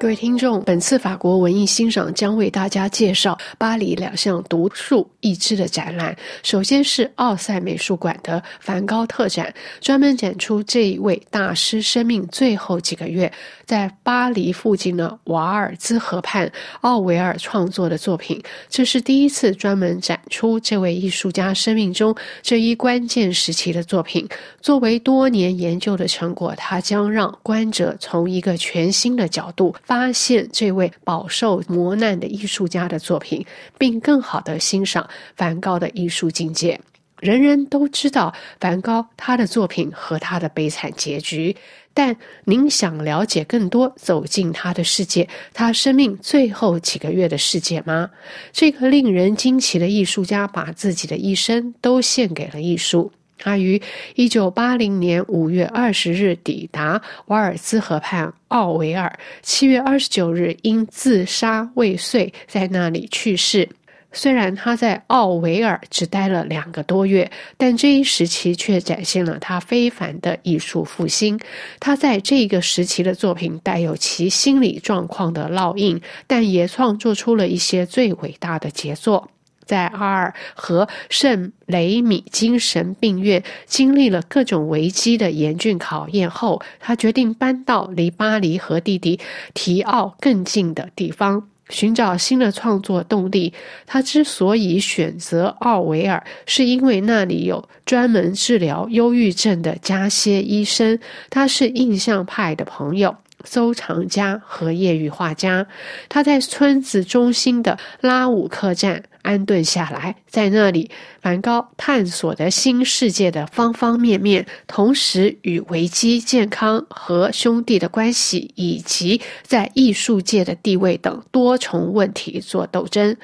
各位听众，本次法国文艺欣赏将为大家介绍巴黎两项独树一帜的展览。首先是奥赛美术馆的梵高特展，专门展出这一位大师生命最后几个月在巴黎附近的瓦尔兹河畔奥维尔创作的作品。这是第一次专门展出这位艺术家生命中这一关键时期的作品。作为多年研究的成果，它将让观者从一个全新的角度。发现这位饱受磨难的艺术家的作品，并更好地欣赏梵高的艺术境界。人人都知道梵高他的作品和他的悲惨结局，但您想了解更多，走进他的世界，他生命最后几个月的世界吗？这个令人惊奇的艺术家，把自己的一生都献给了艺术。他于一九八零年五月二十日抵达瓦尔兹河畔奥维尔，七月二十九日因自杀未遂在那里去世。虽然他在奥维尔只待了两个多月，但这一时期却展现了他非凡的艺术复兴。他在这个时期的作品带有其心理状况的烙印，但也创作出了一些最伟大的杰作。在阿尔和圣雷米精神病院经历了各种危机的严峻考验后，他决定搬到离巴黎和弟弟提奥更近的地方，寻找新的创作动力。他之所以选择奥维尔，是因为那里有专门治疗忧郁症的加歇医生，他是印象派的朋友、收藏家和业余画家。他在村子中心的拉武客栈。安顿下来，在那里，梵高探索的新世界的方方面面，同时与维基、健康和兄弟的关系，以及在艺术界的地位等多重问题做斗争。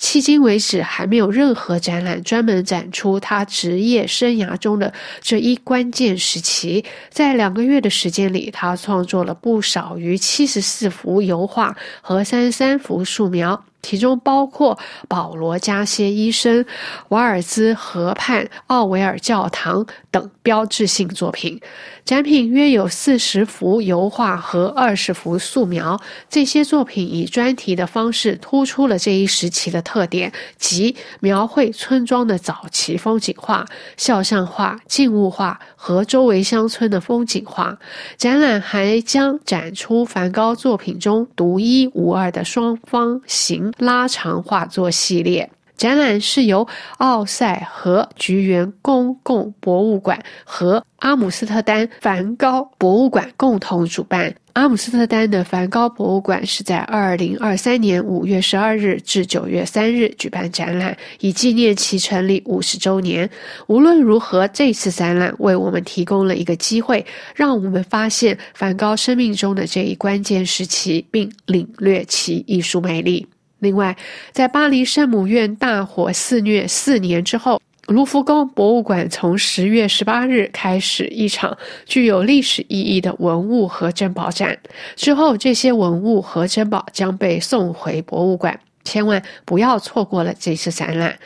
迄今为止，还没有任何展览专门展出他职业生涯中的这一关键时期。在两个月的时间里，他创作了不少少于七十四幅油画和三十三幅素描。其中包括保罗·加歇医生、瓦尔兹河畔奥维尔教堂等标志性作品。展品约有四十幅油画和二十幅素描。这些作品以专题的方式突出了这一时期的特点，即描绘村庄的早期风景画、肖像画、静物画和周围乡村的风景画。展览还将展出梵高作品中独一无二的双方形。拉长画作系列展览是由奥赛和菊园公共博物馆和阿姆斯特丹梵高博物馆共同主办。阿姆斯特丹的梵高博物馆是在二零二三年五月十二日至九月三日举办展览，以纪念其成立五十周年。无论如何，这次展览为我们提供了一个机会，让我们发现梵高生命中的这一关键时期，并领略其艺术魅力。另外，在巴黎圣母院大火肆虐四年之后，卢浮宫博物馆从十月十八日开始一场具有历史意义的文物和珍宝展。之后，这些文物和珍宝将被送回博物馆。千万不要错过了这次展览。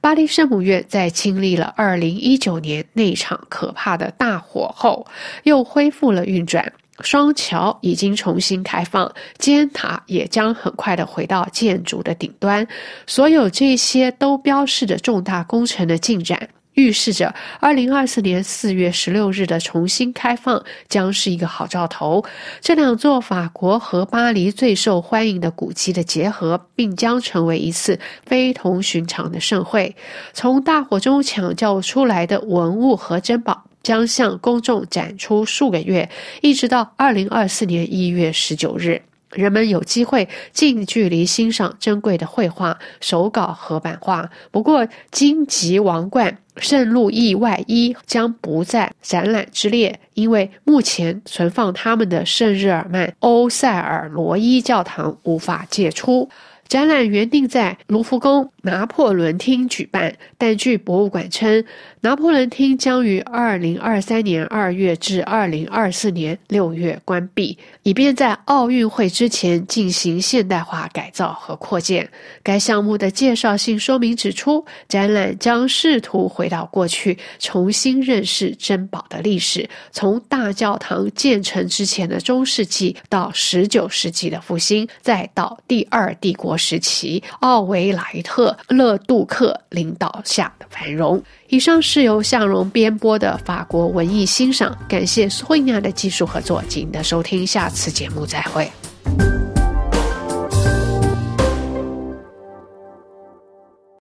巴黎圣母院在经历了二零一九年那场可怕的大火后，又恢复了运转。双桥已经重新开放，尖塔也将很快的回到建筑的顶端。所有这些都标示着重大工程的进展，预示着二零二四年四月十六日的重新开放将是一个好兆头。这两座法国和巴黎最受欢迎的古迹的结合，并将成为一次非同寻常的盛会。从大火中抢救出来的文物和珍宝。将向公众展出数个月，一直到二零二四年一月十九日，人们有机会近距离欣赏珍贵的绘画、手稿和版画。不过，荆棘王冠圣路易外衣将不在展览之列，因为目前存放他们的圣日耳曼欧塞尔罗伊教堂无法借出。展览原定在卢浮宫拿破仑厅举办，但据博物馆称，拿破仑厅将于二零二三年二月至二零二四年六月关闭，以便在奥运会之前进行现代化改造和扩建。该项目的介绍性说明指出，展览将试图回到过去，重新认识珍宝的历史，从大教堂建成之前的中世纪到十九世纪的复兴，再到第二帝国。时期，奥维莱特·勒杜克领导下的繁荣。以上是由向荣编播的法国文艺欣赏，感谢苏慧娜的技术合作。记得收听，下次节目再会。